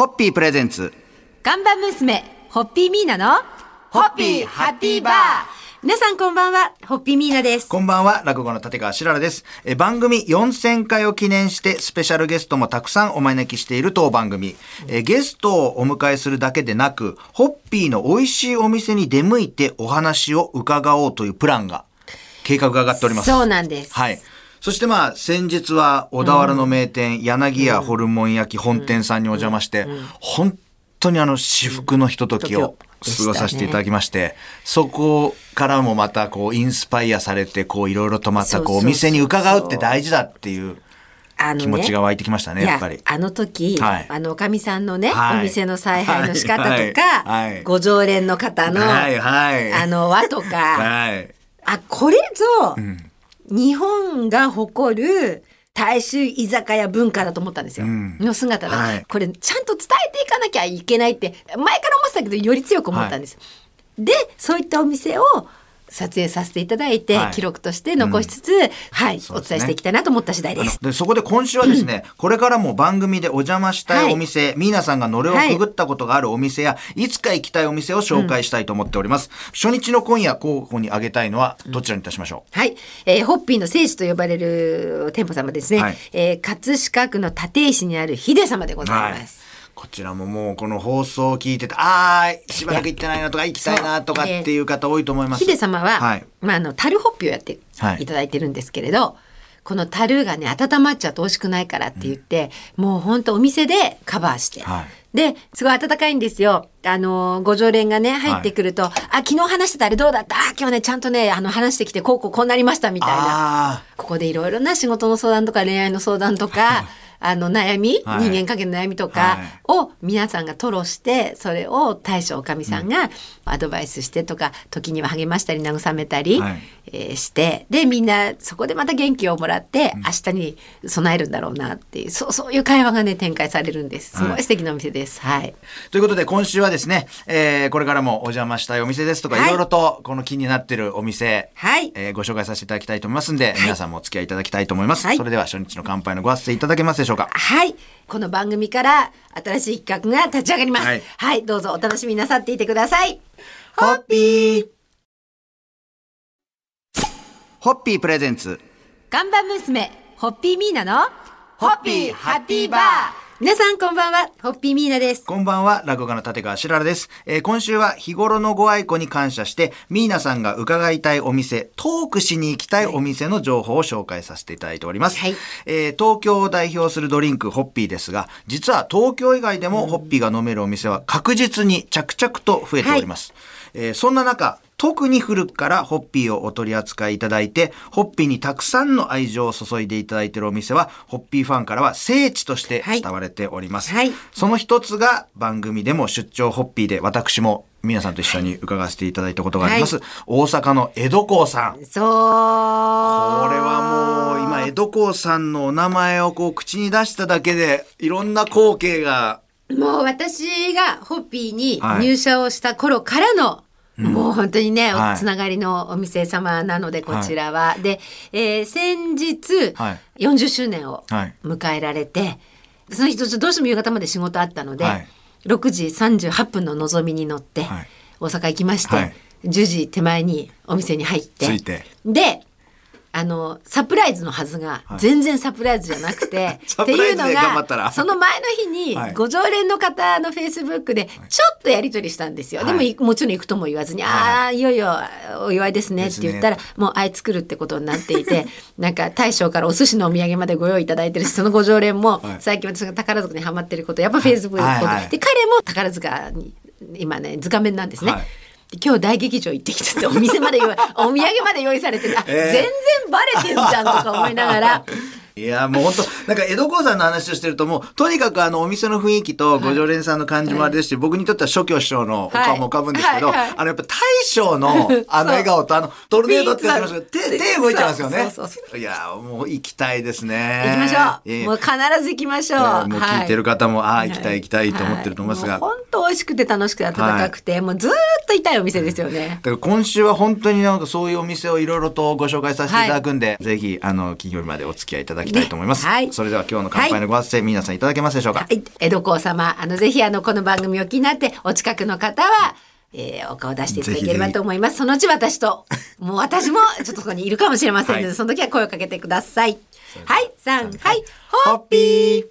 ホッピープレゼンツ。看板娘、ホッピーミーナの、ホッピーハッピーバー皆さんこんばんは、ホッピーミーナです。こんばんは、落語の立川しららです。え番組4000回を記念して、スペシャルゲストもたくさんお招きしている当番組。えゲストをお迎えするだけでなく、ホッピーの美味しいお店に出向いてお話を伺おうというプランが、計画が上がっております。そうなんです。はい。そしてまあ、先日は小田原の名店、柳家ホルモン焼き本店さんにお邪魔して、本当にあの、至福のひとときを過ごさせていただきまして、そこからもまたこう、インスパイアされて、こう、いろいろとまたこう、お店に伺うって大事だっていうあ気持ちが湧いてきましたね、やっぱり。あの時、はい。あのおかみさんのね、はい。お店の采配の仕方とか、はい。はい。ご常連の方の、はいはい。あの和とか、はい。あこれぞ、日本が誇る大衆居酒屋文化だと思ったんですよ。んの姿だ、はいこれちゃんと伝えていかなきゃいけないって前から思ってたけどより強く思ったんです。でそういったお店を撮影させていただいて、はい。記録として残しつつ、はい、おそうですね。伝えしていきたいなと思った次第です。でそこで今週はですね、これからも番組でお邪魔したいお店、ミーナさんがのれをくぐったことがあるお店や、い、つか行きたいお店を紹介したいと思っております。初日の今夜候補に挙げたいのはどちらにいたしましょう、はい、えーホッピーの聖地と呼ばれる店舗様ですね、はい。えー葛飾区の立石にある秀様でございます。こちらももうこの放送を聞いてて、あー、しばらく行ってないなとか行きたいなとかっていう方多いと思います。秀様は、はい。まあ、あの樽ホッピーをやってはいいただいてるんですけれど、この樽がね温まっちゃうと美味しくないからって言って、もう本当お店でカバーして、はいですごい温かいんですよ。あのご常連がね入ってくると、あ昨日話してたあれどうだった？あ今日ねちゃんとねあの話してきてこうこうこうなりましたみたいな。あここでいろいろな仕事の相談とか恋愛の相談とかあの悩み、はい。人間関係の悩みとかはい。を皆さんが吐露してそれを大将おかみさん。がアドバイスしてとか時には励ましたり慰めたり、はい。えーしてでみんなそこでまた元気をもらって明日に備えるんだろうなっていうそうそういう会話がね展開されるんです。すごい素敵なお店です。はい、ーということで今週はですね、えーこれからもお邪魔したいお店ですとか、はい。いろいろとこの気になってるお店、はい。えーご紹介させていただきたいと思いますんで、皆さんもお付き合いいただきたいと思います。はい。それでは初日の乾杯のご発声いただけますでしょうか。はい。この番組から新しい企画が立ち上がります。ははいい、どうぞお楽しみなさっていてください。ホッピーホッピープレゼンツ。看板娘、ホッピーミーナの、ホッピーハッピーバー皆さんこんばんは、ホッピーミーナです。こんばんは、落語家の立川しららです。えー今週は日頃のご愛顧に感謝して、ミーナさんが伺いたいお店、トークしに行きたいお店の情報を紹介させていただいております。はいえー東京を代表するドリンク、ホッピーですが、実は東京以外でもホッピーが飲めるお店は確実に着々と増えております。えーそんな中、特に古くからホッピーをお取り扱いいただいて、ホッピーにたくさんの愛情を注いでいただいているお店は、ホッピーファンからは聖地としてはい伝われております。はいその一つが番組でも出張ホッピーで私も皆さんと一緒に伺わせていただいたことがあります。大阪の江戸港さん。そう。ここれはもう今江戸港さんのお名前をこう口に出しただけでいろんな光景がもう私がホッピーにはい入社をした頃からの、もう本当にね、はい。おつながりのお店様なのでこちらは。で、えー先日、はい。40周年をはい。迎えられて、その日どうしても夕方まで仕事あったので、はい。6時38分ののぞみに乗って、はい。大阪行きまして、はい。10時手前にお店に入って着いて。であのサプライズのはずがはい。全然サプライズじゃなくて、サっていうのがその前の日にはい。ご常連の方のフェイスブックでちょっとやり取りしたんですよ、はい。でもいもちろん行くとも言わずに「はい。ああいよいよお祝いですね」って言ったらですもうあい作るってことになっていて なんか大将からお寿司のお土産までご用意いただいてるしそのご常連もはい。最近私が宝塚にハマってることやっぱフェイスブックで,、彼も宝塚に今ね図鑑面なんですね。今日大劇場行ってきたってお店までお土産まで用意されててあ、えー。全然バレてんじゃんとか思いながらいやもう本当なんか江戸港さんの話をしてるともうとにかくあのお店の雰囲気とご常連さんの感じもあれですし、僕にとっては諸教師匠のお顔も浮かぶんですけど、あのやっぱ大将の あの笑顔とあのトルネードって言ってますけど手手動いてますよね。いやもう行きたいですね。行きましょう、もう必ず行きましょう、えーもう聞いてる方も、ああはい行きたい行きたいと思ってると思いますが、本と美味しくて楽しくて温かくて、もうずーっといたいお店ですよね。だから今週は本当になんかそういうお店をいろいろとご紹介させていただくんで、ぜひあの金曜日までお付き合いいただきたいと思います。ね。はい。それでは今日の乾杯のご発声、皆さんいただけますでしょうか？はい、江戸黄様、あの、ぜひ、あの、この番組を気になって、お近くの方は、えーお顔出していただければと思います。そのうち私と、もう私も、ちょっとそこにいるかもしれませんので、はい。その時は声をかけてください。はい、三、はい、ホッホッピー。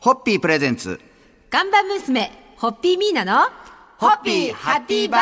ホッピープレゼンツ。看板娘、ホッピーミーナの、ホッピーハッピーバー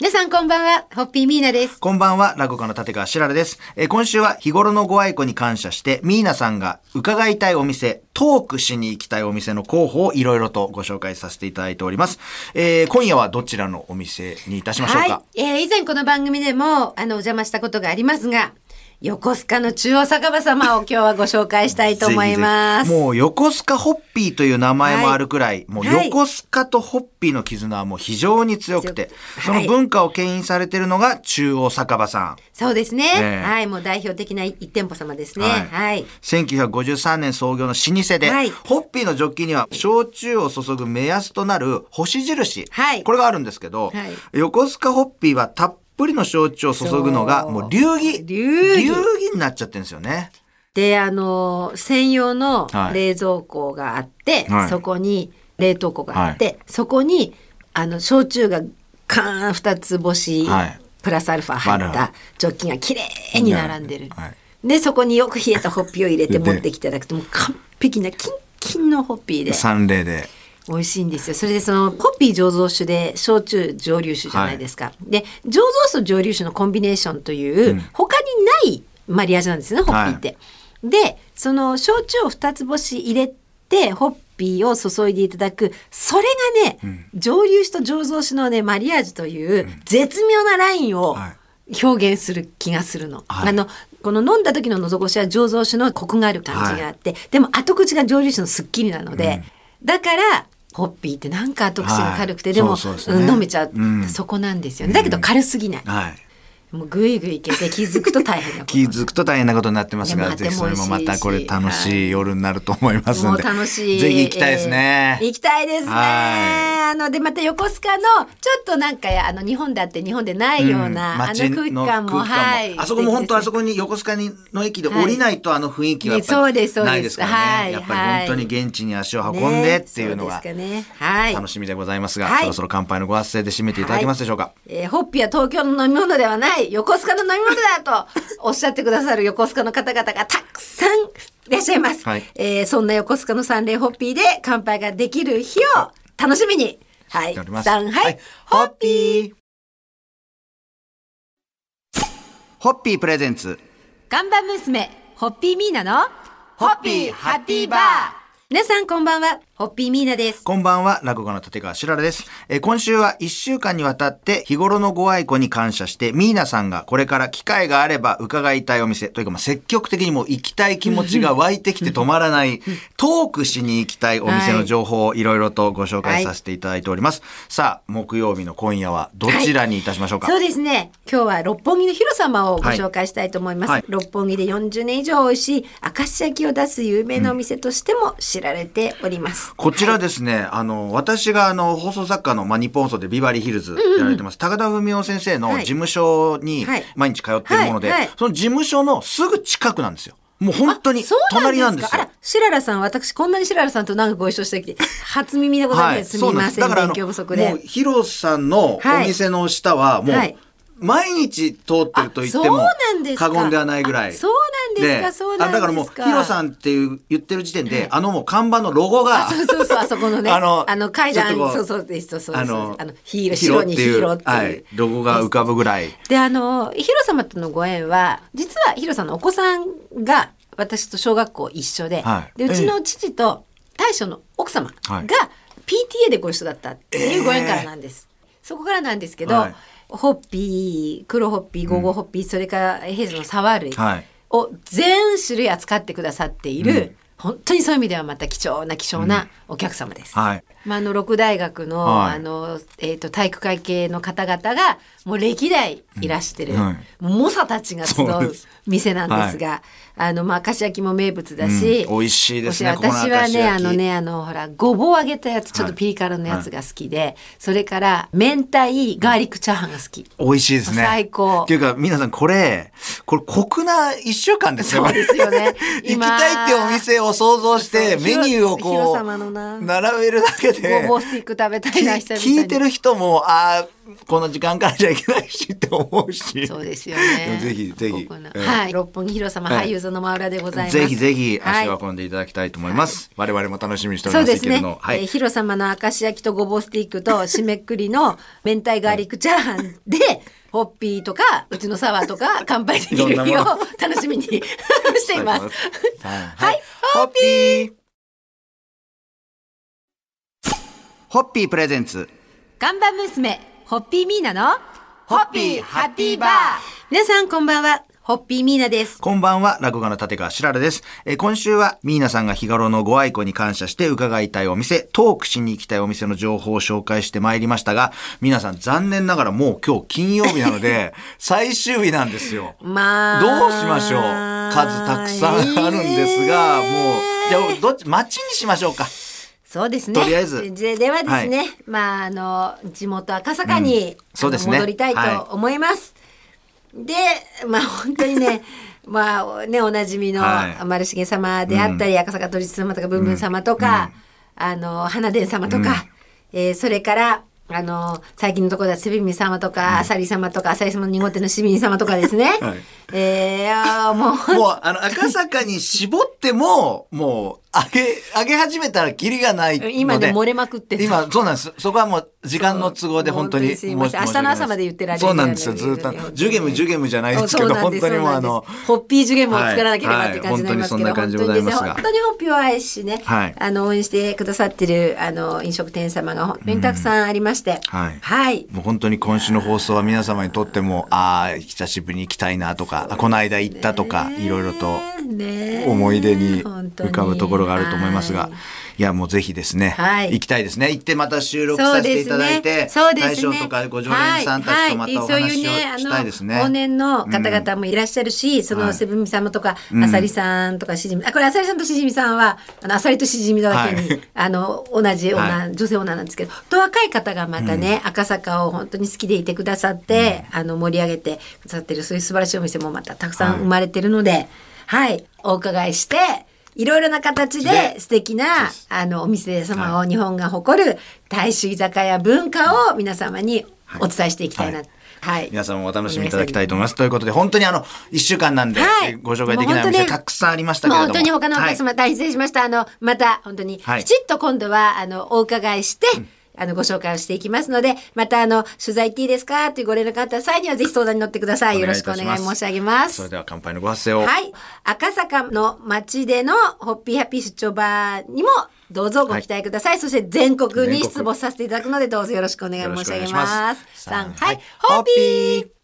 皆さんこんばんは、ホッピーミーナです。こんばんは、落語家の立川しららです。えー今週は日頃のご愛顧に感謝して、ミーナさんが伺いたいお店、トークしに行きたいお店の候補をいろいろとご紹介させていただいております。えー今夜はどちらのお店にいたしましょうか？はい、えー以前この番組でも、あの、お邪魔したことがありますが、横須賀の中央酒場様を今日はご紹介したいと思います。ぜひぜひもう横須賀ホッピーという名前もあるくらい、もうはい横須賀とホッピーの絆はもう非常に強くて、強くその文化を牽引されているのが中央酒場さん。そうですね。ええはい、もう代表的な一店舗様ですね。ははいい。1953年創業の老舗で、はいホッピーのジョッキには焼酎を注ぐ目安となる星印、はいこれがあるんですけど、はい横須賀ホッピーはたっぷりの焼酎を注ぐのがそう。もう流儀。流儀。になっちゃってるんですよね。で、あの、専用のはい。冷蔵庫があって、はい。そこに冷凍庫があって、そこに、あの、焼酎がカーン二つ星、はい。プラスアルファ入ったジョッキが綺麗に並んでる。はい。で、そこによく冷えたホッピーを入れてで持ってきていただくと、もう完璧なキンキンのホッピーで。三例で。美味しいんですよ。それでそのホッピー醸造酒で焼酎蒸留酒じゃないですか。で醸造酒と蒸留酒のコンビネーションという、他にないマリアージュなんですねホッピーって。でその焼酎を二つ星入れてホッピーを注いでいただくそれがね、蒸留酒と醸造酒のねマリアージュという絶妙なラインをはい。表現する気がするの。はい。あのこの飲んだ時の喉越しは醸造酒のコクがある感じがあって、でも後口が蒸留酒のすっきりなので、だからホッピーってなんか後口が軽くて、はい。でも飲めちゃう、うん。そこなんですよね。だけど軽すぎない、はい。もうぐいぐいいけて気づくと大変なこと気づくと大変なことになってますが、ぜひそれもまたこれ楽しい夜になると思いますもうんで。楽しい。ぜひ行きたいですね。えー行きたいですね。はあの、で、また横須賀の、ちょっとなんか、あの、日本だって日本でないような、あの街空気感も、はい。あそこも本当あそこ。こに横須賀にの駅で降りないとあの雰囲気はやっぱりないですからね。はいやっぱり本当に現地に足を運んでっていうのが。楽しみでございますが、はいそろそろ乾杯のご発声で締めていただけますでしょうか？えーホッピーは東京の飲み物ではない横須賀の飲み物だと おっしゃってくださる横須賀の方々がたくさんいらっしゃいます、はい。えーそんな横須賀の三連ホッピーで乾杯ができる日を楽しみに。はい。しております。三はい、ホッピー。ホッピープレゼンツ。看板娘ホッピーミーナのホッピーハッピーバー。皆さんこんばんはホッピーミーナです。こんばんは、落語家の立川しららです。えー今週は1週間にわたって日頃のご愛顧に感謝して、ミーナさんがこれから機会があれば伺いたいお店、というかまあ積極的にもう行きたい気持ちが湧いてきて止まらない、トークしに行きたいお店の情報をい。ろいろとご紹介させていただいております。さあ、木曜日の今夜はどちらにいたしましょうか、そうですね。今日は六本木の広様をご紹介したいと思います、はい。六本木で40年以上美味しい明石焼きを出す有名なお店としても知られております、こちらですね、あの、私があの、放送作家の、まあ、日本放送でビバリーヒルズやられてます、高田文夫先生のはい。事務所にはい。毎日通っているもので、はい。はい。その事務所のすぐ近くなんですよ。もう本当に隣なんですよ。かあら、シララさん、私こんなにシララさんと長くご一緒してきて、初耳でございます。すみません、勉強不足もうで。ヒロさんのお店の下はもう、はい毎日通ってると言ってもなんですか過言ではないぐらい。あそうなんですかそうなんですかあだからもうヒロさんっていう言ってる時点で、あのもう看板のロゴがそうそうそう、あそこのね、あ あのの、階段、そうそうです、そうそう。あのヒーロー、白にヒーローっていう。はい、ロゴが浮かぶぐらい。で、あの、ヒロ様とのご縁は、実はヒロさんのお子さんが、私と小学校一緒で、はいで、うちの父と大将の奥様が、はい PTA でご一緒だったっていうご縁からなんです。そこからなんですけど、はいホッピー、黒ホッピー、ゴーゴーホッピー、それから平時のサワー類はいを全種類扱ってくださっている、うん本当にそういう意味ではまた貴重な貴重なお客様です。はい。まあ、あの六大学の,、はい。あのえー、と体育会系の方々がもう歴代いらしてる、うん。はい。猛者たちが集う店なんですが、あのまあ、かし焼きも名物だし、うん。美味しいですね。私はねあのねあのほらごぼう揚げたやつちょっとピリ辛のやつが好きで、それから明太ガーリックチャーハンが好き。美味しいですね。最高。っていうか、皆さんこれ、これ酷な一週間ですよ。そうですよね。行き今たいってお店を想像して、メニューをこう、並べるだけで。ごぼうスティック食べたいな久々に聞いてる人も、ああ、この時間からじゃいけないしって思うし。そうですよね。ぜひぜひここええはい、六本木広様はい俳優座の真裏でございます。ぜひぜひ足を運んでいただきたいと思います。我々も楽しみにしておりそうですねますけども。。はいえー。ヒロ様の明石焼きとごぼうスティックと締めくりの明太ガーリックチャーハンで、ホッピーとかうちのサワーとか乾杯できる日を楽しみにしています。はい。ホッピーホッピープレゼンツ。看板娘、ホッピーミーナの、ホッピーハッピーバー皆さんこんばんは、ホッピーミーナです。こんばんは、落語家の立川しららです。えー今週は、ミーナさんが日頃のご愛顧に感謝して伺いたいお店、トークしに行きたいお店の情報を紹介してまいりましたが、皆さん残念ながらもう今日金曜日なので、最終日なんですよ。まあ。どうしましょう数たくさんあるんですが、もう、じゃあ、どっち、町にしましょうか。そうですね。とりあえず。でではですね、はまああの地元赤坂に、そうですね。戻りたいはい。と思います。で、まあ本当にね。まあねおなじみのはい。丸重様であったり、赤坂都立様とか文文様とか、あの花伝様とか、えーそれからあの最近のところではセビミ様とか、あさり様とかあさり様の濁手の市民様とかですね。はい。えーもうもう、あの、赤坂に絞っても、もう、上げ、上げ始めたらキリがないので。今で漏れまくってる今、そうなんです。そこはもう、時間の都合で本当に。すいません。明日の朝まで言ってられるそうなんですよ。ずっと。ジュゲム、ジュゲムじゃないですけど、本当にもうあの、ホッピージュゲムを作らなければって感じになりますけど、本当に本当にホッピーを愛しね、はい。あの応援してくださってるあの飲食店様が本当にたくさんありまして、はい。はい。もう本当に今週の放送は皆様にとっても、ああ、久しぶりに行きたいなとか、あこの間行ったとか、いろいろとね思い出に浮かぶところがあると思いますが。はい、いや、もうぜひですね、はい。行きたいですね。行ってまた収録させていただいて、そうですね。大将とかご常連さんたちとまたおはいはい。話をそういうね、あしたいですね。の往年の方々もいらっしゃるし、そはい。のセブンミさんもとか、あさりさんとかしじみ、あこれあさりさんとしじみさんはあのあさりとしじみだけに、はい。あの同じ女、は女性女なんですけど、と若い方がまたね、赤坂を本当に好きでいてくださって、あの盛り上げてくださってるそういう素晴らしいお店もまたたくさん生まれてるので、はい、お伺いして。いろいろな形でで素敵なあのお店様を日本が誇る大衆居酒屋文化を皆様にお伝えしていきたいな。ははい。皆さんもお楽しみいただきたいと思います。ということで、本当にあの、一週間なんで、はいえご紹介できないお店たくさんありましたけれども。もう本当に他のお客様、はい大変失礼しました。あの、また本当に、はいきちっと今度は、あの、お伺いして、あの、ご紹介をしていきますので、また、あの、取材行っていいですか？というご連絡があった際には、ぜひ相談に乗ってください。よろしくお願い申し上げます。それでは乾杯のご発声を。はい。赤坂の街でのホッピーハッピー出張バーにもどうぞご期待ください。そして全国に出没させていただくのでどうぞよろしくお願い申し上げます。さあ3はい。ホッピー